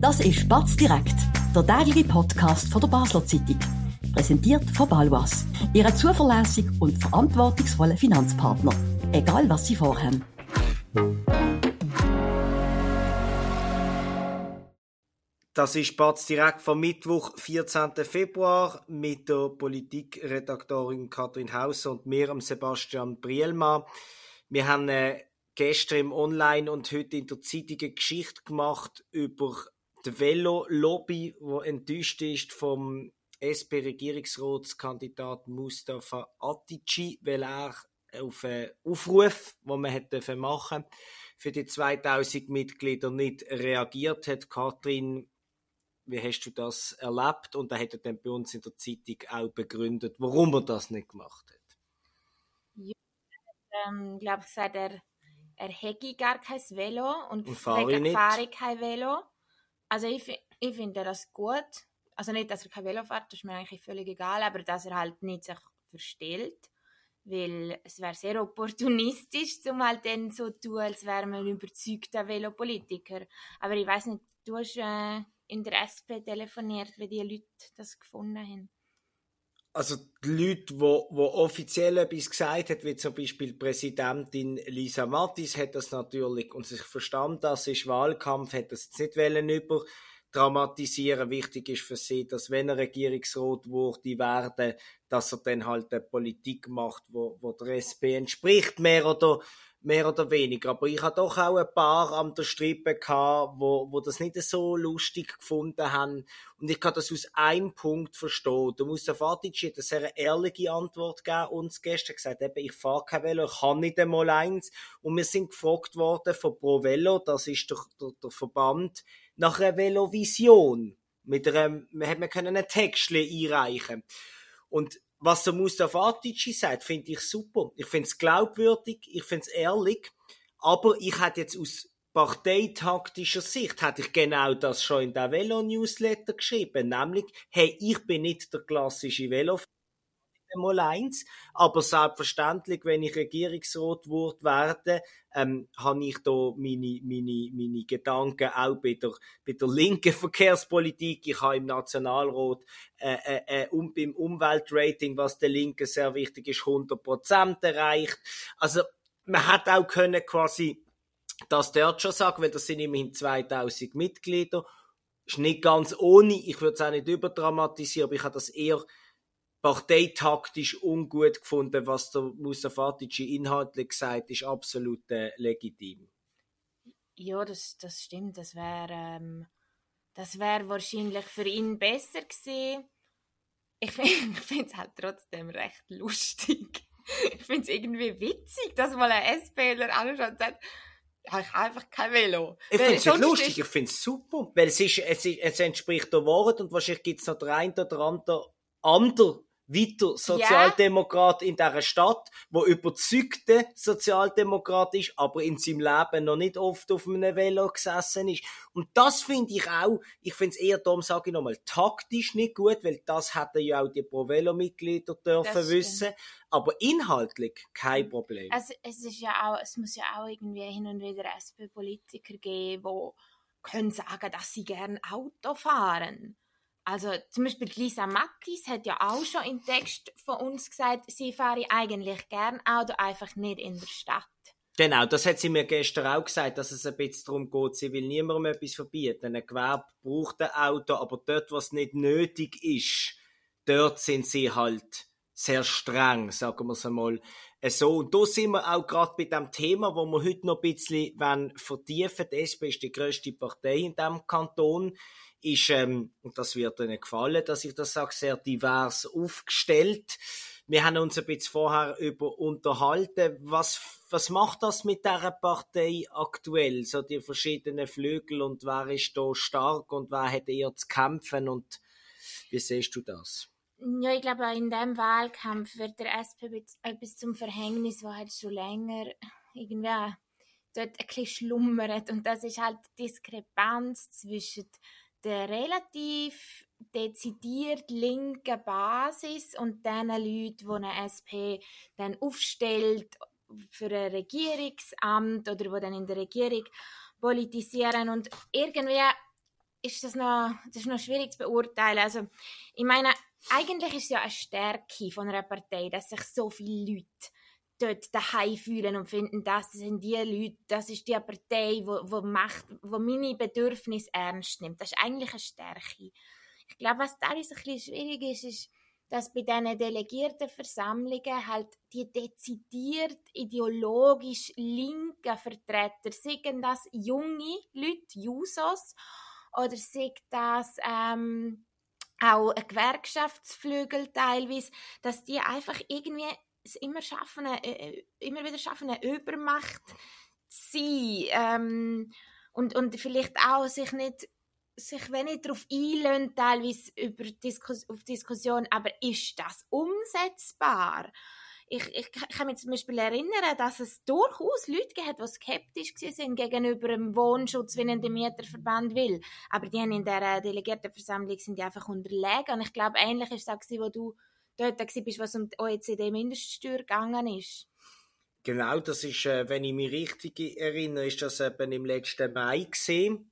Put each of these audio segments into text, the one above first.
Das ist Batz direkt, der tägliche Podcast von der Basler Zeitung. Präsentiert von Balwas, Ihrem zuverlässigen und verantwortungsvollen Finanzpartner. Egal, was Sie vorhaben. Das ist Batz direkt vom Mittwoch, 14. Februar, mit der Politikredaktorin Katrin Hauser und mir, Sebastian Brielmann. Wir haben äh, gestern im Online und heute in der Zeitung eine Geschichte gemacht über die Velo-Lobby, die enttäuscht ist vom SP-Regierungsratskandidat Mustafa Atici, weil er auf einen Aufruf, den man hätte machen für die 2000 Mitglieder nicht reagiert hat. Katrin, wie hast du das erlebt? Und er hat dann bei uns in der Zeitung auch begründet, warum er das nicht gemacht hat. Ja, ähm, ich glaube, gesagt, er er hätte gar kein Velo und, und fahre, fahre kein Velo. Also ich, ich finde das gut. Also nicht, dass er kein Velo fährt, das ist mir eigentlich völlig egal, aber dass er halt nicht sich verstellt. Weil es wäre sehr opportunistisch, zum halt dann so tun, als wäre man ein überzeugter Velopolitiker. Aber ich weiß nicht, du hast äh, in der SP telefoniert, wie die Leute das gefunden haben also die Leute, die, die offiziell etwas gesagt haben, wie zum Beispiel die Präsidentin Lisa Mattis, hat das natürlich, und sich verstanden, das ist Wahlkampf, hat das nicht wollen über dramatisieren. Wichtig ist für sie, dass wenn er Regierungsrat wurde werden, dass er dann halt eine Politik macht, wo, wo der SP entspricht, mehr oder mehr oder weniger. Aber ich hatte doch auch ein paar an der Strippe gehabt, wo, wo das nicht so lustig gefunden haben. Und ich kann das aus einem Punkt verstehen. Der Mustafa Fatic hat eine sehr ehrliche Antwort gegeben uns gestern gesagt, eben, ich fahre kein Velo, ich kann nicht einmal eins. Und wir sind gefragt worden von Pro Velo, das ist der, der, der Verband, nach einer Velovision. Mit einem, wir hätten einen Text einreichen Und was der Mustafa Atici sagt, finde ich super. Ich finde es glaubwürdig, ich finde es ehrlich. Aber ich hätte jetzt aus parteitaktischer Sicht hätte ich genau das schon in der Velo-Newsletter geschrieben, nämlich, hey, ich bin nicht der klassische Velofahrer, mal eins. Aber selbstverständlich, wenn ich Regierungsrat wird werde, ähm, habe ich da meine, meine, meine Gedanken auch bei der, bei der linken Verkehrspolitik. Ich habe im Nationalrat äh, äh, äh, um, beim Umweltrating, was der Linken sehr wichtig ist, 100 Prozent erreicht. Also man hat auch können quasi das dort schon sagen, weil das sind immerhin 2000 Mitglieder. Ist nicht ganz ohne, ich würde es auch nicht überdramatisieren, aber ich habe das eher parteitaktisch ungut gefunden, was der Musa Fatici inhaltlich gesagt ist absolut äh, legitim. Ja, das, das stimmt. Das wäre ähm, das wär wahrscheinlich für ihn besser gewesen. Ich finde es halt trotzdem recht lustig. Ich finde es irgendwie witzig, dass mal ein SPler anschaut und sagt, ich habe einfach kein Velo. Ich finde es lustig, ich finde es super. Weil es, ist, es, ist, es entspricht der Wahrheit und wahrscheinlich gibt es noch der ein oder andere weiter Sozialdemokrat yeah. in dieser Stadt, wo überzeugter Sozialdemokrat ist, aber in seinem Leben noch nicht oft auf einem Velo gesessen ist. Und das finde ich auch, ich finde es eher, darum sage ich nochmal, taktisch nicht gut, weil das hätten ja auch die Pro-Velo-Mitglieder dürfen wissen. Aber inhaltlich kein. Problem. Also, es ist ja auch, es muss ja auch irgendwie hin und wieder SP-Politiker geben, die können sagen, dass sie gerne Auto fahren. Also zum Beispiel Lisa Mattis hat ja auch schon im Text von uns gesagt, sie fahre eigentlich gern Auto, einfach nicht in der Stadt. Genau, das hat sie mir gestern auch gesagt, dass es ein bisschen darum geht, sie will niemandem etwas verbieten. Ein Gewerbe braucht ein Auto, aber dort, was nicht nötig ist, dort sind sie halt sehr streng, sagen wir es einmal so. Und da sind wir auch gerade bei dem Thema, wo wir heute noch ein bisschen vertiefen Die SP ist die grösste Partei in diesem Kanton ist, ähm, und das wird Ihnen gefallen, dass ich das sage, sehr divers aufgestellt. Wir haben uns ein bisschen vorher über unterhalten. Was, was macht das mit dieser Partei aktuell? So die verschiedenen Flügel und wer ist da stark und wer hat eher zu kämpfen und wie siehst du das? Ja, ich glaube, in diesem Wahlkampf wird der SP etwas zum Verhängnis, was halt schon länger irgendwie dort ein bisschen schlummert. Und das ist halt die Diskrepanz zwischen der relativ dezidiert linken Basis und den Leuten, die eine SP dann aufstellt für ein Regierungsamt oder wo dann in der Regierung politisieren und irgendwie ist das noch, das ist noch schwierig zu beurteilen. Also, ich meine, eigentlich ist es ja eine Stärke von einer Partei, dass sich so viele Leute dort daheim fühlen und finden, das sind die Leute, das ist die Partei, wo, wo macht, wo meine Bedürfnisse ernst nimmt. Das ist eigentlich eine Stärke. Ich glaube, was da ein bisschen schwierig ist, ist, dass bei diesen delegierten Versammlungen halt die dezidiert ideologisch linken Vertreter, seien das junge Leute, Jusos, oder seien das ähm, auch ein Gewerkschaftsflügel teilweise, dass die einfach irgendwie es immer schaffen, eine, äh, immer wieder schaffen, eine Übermacht zu sein ähm, und, und vielleicht auch sich nicht sich nicht darauf einlösen, teilweise über Diskus auf Diskussion, aber ist das umsetzbar? Ich, ich, kann mich zum Beispiel erinnern, dass es durchaus Leute gibt, die skeptisch waren gegenüber dem Wohnschutz, wie ein Mieterverband will. Aber die haben in der Delegiertenversammlung sind die einfach unterlegen. Und ich glaube, ähnlich ist es auch, wo du dort bist, was um die OECD-Mindeststeuer gegangen ist. Genau, das ist, äh, wenn ich mich richtig erinnere, ist das eben im letzten Mai gesehen.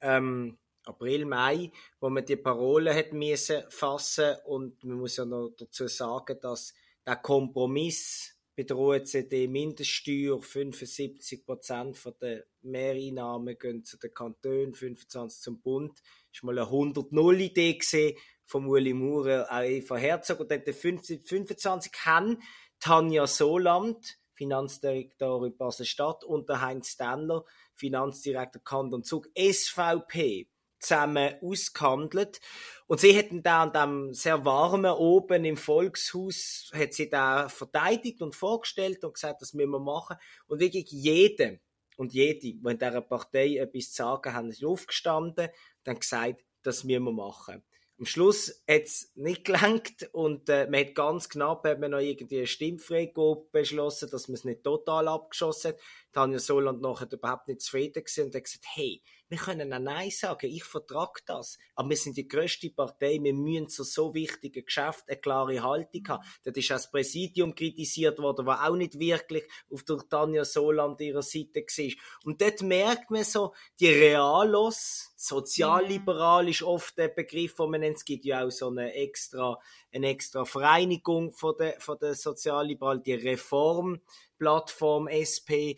Ähm, April, Mai, wo man die Parole hat müssen fassen und man muss ja noch dazu sagen, dass der Kompromiss bei der OECD Mindeststeuer 75 Prozent der Mehreinnahmen gehen zu den Kantonen, 25 zum Bund. Das ist mal eine 100-0-Idee gesehen von Uli Maurer, auch Eva Herzog und dann 25 haben Tanja Soland, Finanzdirektorin Basel-Stadt und der Heinz Stenler, Finanzdirektor Kanton Zug, SVP zusammen ausgehandelt. Und sie hätten da an dem sehr warmen oben im Volkshaus, hat sie da verteidigt und vorgestellt und gesagt, das müssen wir machen. Und wirklich jedem und jede, die in dieser Partei etwas zu sagen haben, ist aufgestanden und haben gesagt, das müssen wir machen. Am Schluss hat es nicht gelangt und äh, man hat ganz knapp hat man noch irgendwie eine Stimmfreigabe beschlossen, dass man es nicht total abgeschossen hat. Tanja Soland nachher überhaupt nicht zufrieden gewesen und hat gesagt, hey, wir können auch Nein sagen, ich vertrage das. Aber wir sind die grösste Partei, wir müssen zu so wichtigen Geschäften eine klare Haltung haben. Das ist auch das Präsidium kritisiert worden, was auch nicht wirklich auf der Tanja Soland ihrer Seite war. Und dort merkt man so, die Realos, sozialliberal ist oft der Begriff, den man nennt. Es gibt ja auch so eine extra, eine extra Vereinigung von der, von der Sozialliberal, die Reformplattform SP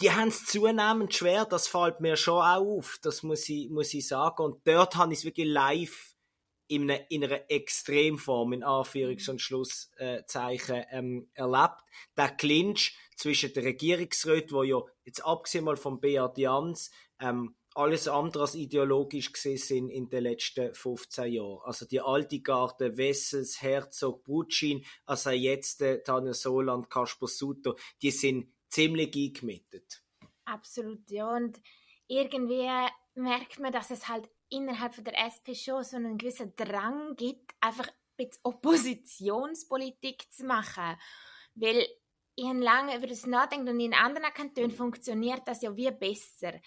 die haben es zunehmend schwer, das fällt mir schon auch auf, das muss ich, muss ich sagen. Und dort habe ich es wirklich live in einer, in einer Extremform, in Anführungs- und Schlusszeichen, ähm, erlebt. Der Clinch zwischen der Regierungsräten, wo ja jetzt abgesehen mal von Beat Jans, ähm, alles andere als ideologisch gesehen sind in den letzten 15 Jahren. Also die alte Garde, Wessels, Herzog, Brutschin, also jetzt äh, Tanja Soland, Kasper Sutter, die sind ziemlich eingemietet. Absolut, ja. Und irgendwie merkt man, dass es halt innerhalb von der SP schon so einen gewissen Drang gibt, einfach ein bisschen Oppositionspolitik zu machen. Weil ich lange über das nachdenkt und in anderen Kantonen funktioniert das ja wie besser.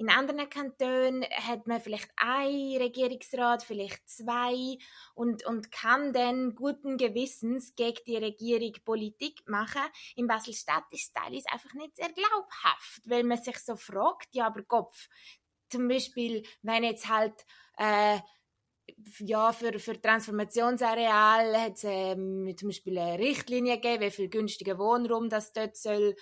In anderen Kantonen hat man vielleicht ein Regierungsrat, vielleicht zwei und, und kann dann guten Gewissens gegen die Regierung Politik machen. In Basel-Stadt ist teilweise einfach nicht sehr glaubhaft, weil man sich so fragt, ja, aber Kopf, zum Beispiel, wenn jetzt halt äh, ja, für, für Transformationsareal hat es ähm, zum Beispiel eine Richtlinie gegeben, wie viel günstiger Wohnraum das dort soll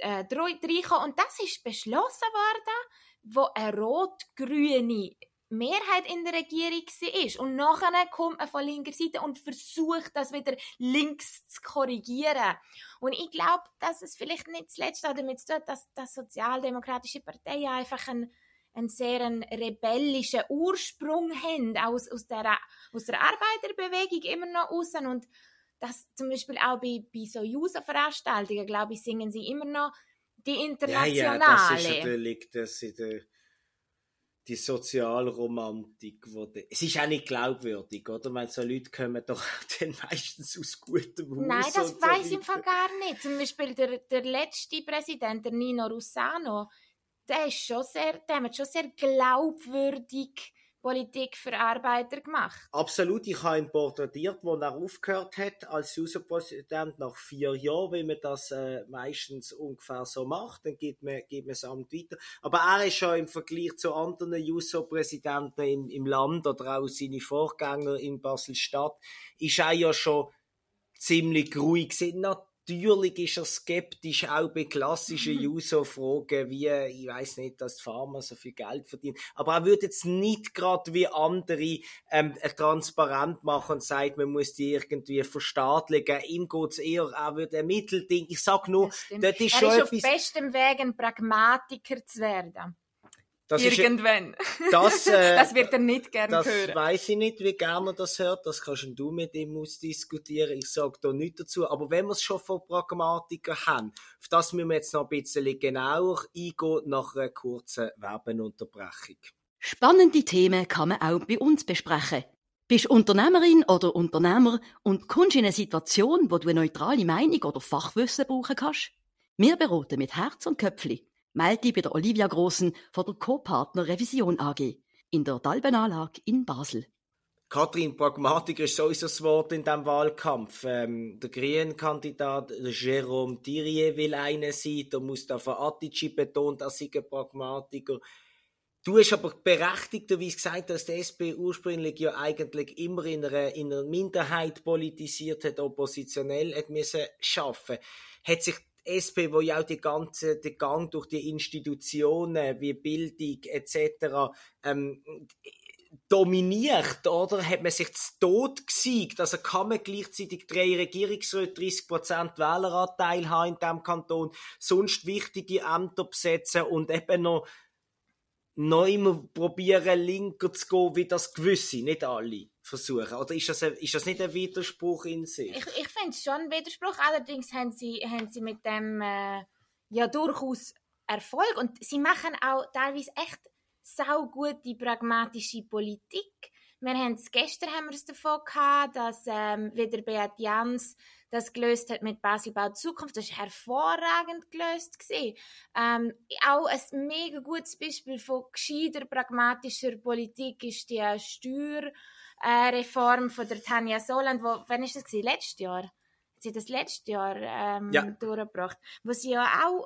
äh, reinkommen. Und das ist beschlossen worden wo eine rot-grüne Mehrheit in der Regierung ist und nachher kommt man von linker Seite und versucht, das wieder links zu korrigieren. Und ich glaube, dass es vielleicht nicht zuletzt damit zu tun dass die sozialdemokratische Partei einfach einen, einen sehr rebellischen Ursprung haben, aus, aus, der, aus der Arbeiterbewegung immer noch raus und das zum Beispiel auch bei, bei so User-Veranstaltungen, glaube ich, singen sie immer noch die internationale. Ja, ja, das ist natürlich das in der, die Sozialromantik. Wo de, es ist auch nicht glaubwürdig, oder? Weil so Leute kommen doch dann meistens aus gutem Haus. Nein, das so weiß ich im Fall gar nicht. Zum Beispiel der, der letzte Präsident, der Nino Russano, der ist schon sehr, der hat schon sehr glaubwürdig Politik für Arbeiter gemacht. Absolut, ich habe ihn porträtiert, wo er aufgehört hat als User-Präsident nach vier Jahren, wie man das äh, meistens ungefähr so macht, dann gibt man, gibt man das Amt weiter. Aber er ist schon im Vergleich zu anderen User-Präsidenten im, im Land oder auch seine Vorgänger in Basel-Stadt, ist er ja schon ziemlich ruhig gewesen natürlich ist er skeptisch, auch bei klassischen User-Fragen, wie, ich weiß nicht, dass die Pharma so viel Geld verdienen. Aber er würde jetzt nicht gerade wie andere ähm, transparent machen und sagt, man muss die irgendwie verstaatlichen. Ihm geht es eher auch wie ein Mittelding. Ich sag nur, das, das ist er schon ist auf bestem Weg, ein Pragmatiker zu werden. Das Irgendwann. Ist, das, äh, das wird er nicht gerne das hören. Das weiß ich nicht, wie gerne er das hört. Das kannst du mit ihm ausdiskutieren. Ich sage da nichts dazu. Aber wenn wir es schon von Pragmatikern haben, auf das müssen wir jetzt noch ein bisschen genauer eingehen nach einer kurzen Werbeunterbrechung. Spannende Themen kann man auch bei uns besprechen. Bist Unternehmerin oder Unternehmer und kommst in eine Situation, wo du eine neutrale Meinung oder Fachwissen brauchen kannst? Wir beraten mit Herz und Köpfli. Melde dich bei der Olivia Grossen von der Co-Partner Revision AG in der Dalbenanlage in Basel. Katrin, Pragmatik ist sowieso das Wort in diesem Wahlkampf. Ähm, der Grünen-Kandidat Jérôme Thierry will einer sein, der Mustafa Atici betont, er sei ein Pragmatiker. Du hast aber berechtigterweise gesagt, dass die SP ursprünglich ja eigentlich immer in einer, in einer Minderheit politisiert hat, oppositionell hat müssen schaffen. Hat sich SP, wo ja auch die ganze, den Gang durch die Institutionen wie Bildung etc. Ähm, dominiert, oder? Hat man sich zu Tod gesiegt? Also kann man gleichzeitig drei Regierungsräte, 30% Wähleranteil haben in diesem Kanton, sonst wichtige Ämter besetzen und eben noch neu probieren, linker zu gehen, wie das gewisse, nicht alle versuchen. Oder ist das, ein, ist das nicht ein Widerspruch in sich? Ich, ich finde es schon ein Widerspruch. Allerdings haben sie, haben sie mit dem äh, ja durchaus Erfolg. Und sie machen auch teilweise echt saugute, pragmatische Politik. Wir haben es, gestern haben wir es davon gehabt, dass ähm, wieder Beat Jans das gelöst hat mit Baselbau Zukunft. Das war hervorragend gelöst. Ähm, auch ein mega gutes Beispiel von gescheiter, pragmatischer Politik ist die Steuer- Reform von der Tanja Soland, wo, wann ist das gewesen? Letztes Jahr? Sie das letztes Jahr ähm, ja. durchgebracht, wo sie ja auch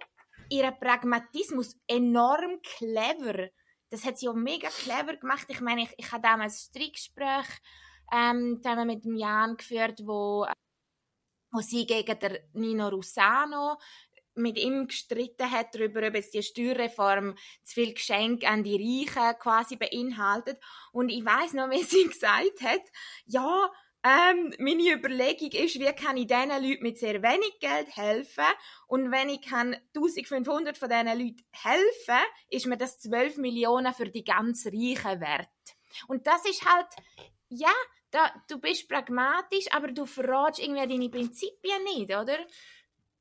ihren Pragmatismus enorm clever, das hat sie auch mega clever gemacht. Ich meine, ich, ich habe damals ein Streitgespräch ähm, mit dem Jan geführt, wo, wo sie gegen der Nino Rusano mit ihm gestritten hat darüber, ob jetzt die Steuerreform zu viel Geschenk an die Reichen quasi beinhaltet. Und ich weiß noch, wie sie gesagt hat, ja, ähm, meine Überlegung ist, wie kann ich diesen Leuten mit sehr wenig Geld helfen? Und wenn ich kann 1500 von diesen Leuten helfen, ist mir das 12 Millionen für die ganz Reichen wert. Und das ist halt, ja, da, du bist pragmatisch, aber du verratst irgendwie deine Prinzipien nicht, oder?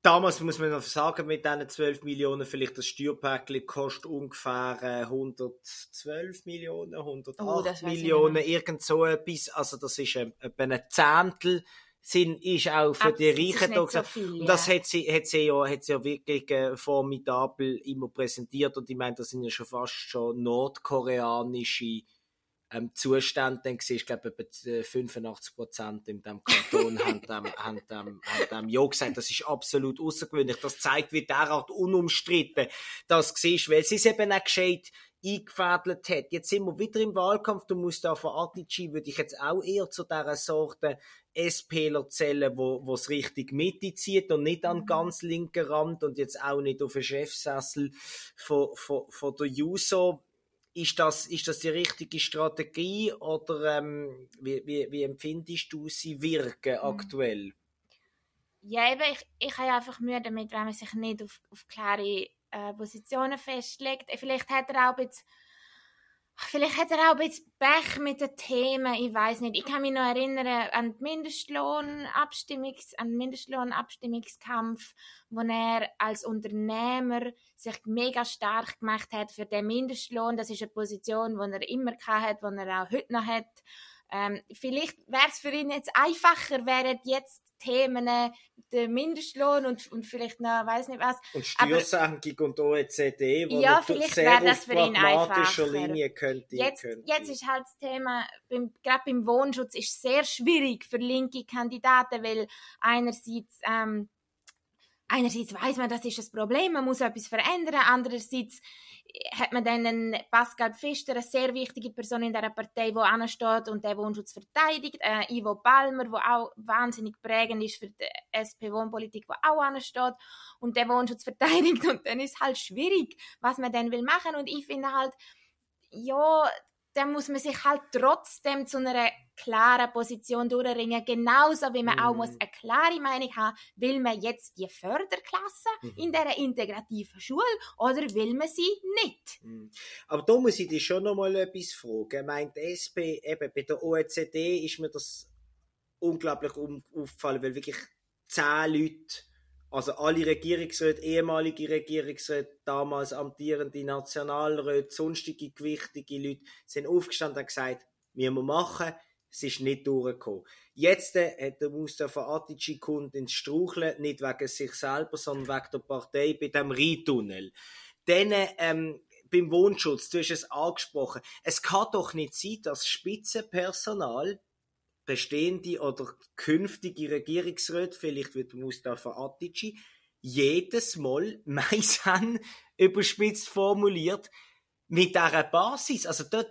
Damals muss man noch sagen, mit diesen 12 Millionen, vielleicht das Steuerpäckchen kostet ungefähr 112 äh, Millionen, 108 oh, Millionen, irgend so etwas. Also das ist äh, etwa ein Zehntel sind, ist auch für Ach, die Reichen da so viel, Und das hat sie, hat sie ja, hat sie ja wirklich äh, formidabel immer präsentiert. Und ich meine, das sind ja schon fast schon nordkoreanische ähm, Zustand dann war, ich glaube, etwa 85 Prozent in diesem Kanton haben, dem, haben, dem, haben dem Ja gesagt. Das ist absolut außergewöhnlich. Das zeigt, wie derart unumstritten das war, weil sie es eben auch gescheit eingefädelt hat. Jetzt sind wir wieder im Wahlkampf. Du musst da von Artici, würde ich jetzt auch eher zu dieser Sorte SPler zählen, wo es richtig Mitte zieht und nicht an mhm. ganz linken Rand und jetzt auch nicht auf den Chefsessel von, von, von der Juso ist das, ist das die richtige Strategie oder ähm, wie, wie, wie empfindest du sie wirken mhm. aktuell? Ja, eben, ich, ich habe einfach Mühe damit, wenn man sich nicht auf, auf klare äh, Positionen festlegt. Vielleicht hat er auch jetzt Vielleicht hat er auch ein bisschen Pech mit den Themen, ich weiß nicht. Ich kann mich noch erinnern an, die Mindestlohnabstimmungs an den Mindestlohnabstimmungskampf, wo er als Unternehmer sich mega stark gemacht hat für den Mindestlohn. Das ist eine Position, die er immer hat, die er auch heute noch hat. Ähm, vielleicht wäre es für ihn jetzt einfacher, wären jetzt Themen äh, der Mindestlohn und, und vielleicht noch, weiß nicht was. Und Steuersenkung und OECD, wo ja, vielleicht sehr das für ihn einfacher. Linie könnte, jetzt, könnte. jetzt ist halt das Thema, beim, gerade beim Wohnschutz ist sehr schwierig für linke Kandidaten, weil einerseits ähm, einerseits weiß man, das ist das Problem, man muss etwas verändern, andererseits hat man dann einen Pascal Pfister, eine sehr wichtige Person in der Partei, die ansteht und den Wohnschutz verteidigt, äh, Ivo Palmer, der auch wahnsinnig prägend ist für die SP-Wohnpolitik, der auch ansteht und den Wohnschutz verteidigt. Und dann ist es halt schwierig, was man dann will machen. Und ich finde halt, ja, dann muss man sich halt trotzdem zu einer klaren Position durchringen, genauso wie man mm. auch muss eine klare Meinung haben, will man jetzt die Förderklasse mm. in der integrativen Schule oder will man sie nicht? Mm. Aber da muss ich dich schon noch mal etwas fragen. Meint SP, eben bei der OECD ist mir das unglaublich aufgefallen, weil wirklich zehn Leute also alle Regierungsräte, ehemalige Regierungsräte, damals amtierende Nationalräte, sonstige gewichtige Leute sind aufgestanden und gesagt, wir müssen machen, es ist nicht durchgekommen. Jetzt äh, hat der Mustafa Atici kommt ins Straucheln, nicht wegen sich selber, sondern wegen der Partei bei dem Rheintunnel. Dann, ähm, beim Wohnschutz, du hast es angesprochen, es kann doch nicht sein, dass Spitzenpersonal bestehende oder künftige Regierungsräte, vielleicht wird Mustafa Atici, jedes Mal Maisan überspitzt formuliert mit dieser Basis. Also das,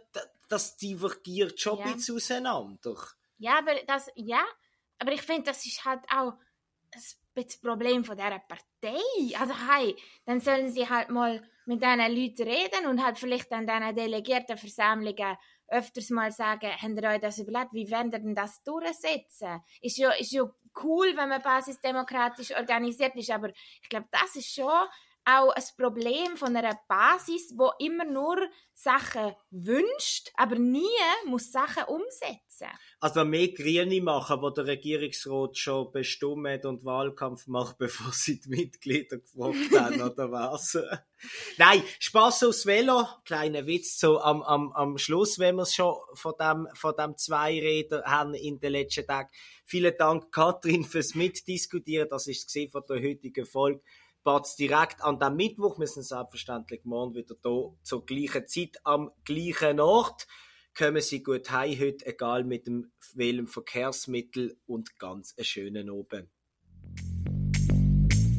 das divergiert schon ja. ein bisschen auseinander. Ja, aber das, ja, aber ich finde, das ist halt auch das Problem von dieser Partei. Also hey, dann sollen sie halt mal mit diesen Leuten reden und halt vielleicht an diesen Delegiertenversammlungen öfters mal sagen, habt ihr euch das überlegt, wie werden ihr denn das durchsetzen? Ist ja, ist ja cool, wenn man basisdemokratisch organisiert ist, aber ich glaube, das ist schon auch ein Problem von einer Basis, wo immer nur Sachen wünscht, aber nie muss Sachen umsetzen. Also mehr Grüne machen, wo der Regierungsrat schon bestimmt und Wahlkampf macht, bevor sie die Mitglieder gefragt haben, oder was? Nein, Spaß aufs Velo, kleiner Witz so am, am, am Schluss, wenn wir es schon von dem, von dem Zweiräder haben in den letzten Tagen. Vielen Dank, Katrin, fürs Mitdiskutieren. Das ist es von der heutigen Folge. Batz direkt an dem Mittwoch. Wir sind selbstverständlich morgen wieder da zur gleichen Zeit am gleichen Ort. Kommen Sie gut heim heute, egal mit dem welchem Verkehrsmittel und ganz einen schönen Abend.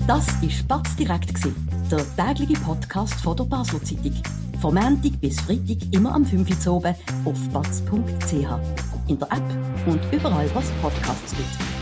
Das war Batz direkt, der tägliche Podcast von der Basel Zeitung. Vom Montag bis Freitag immer am 5 Uhr oben auf batz.ch. In der App und überall, was Podcasts gibt.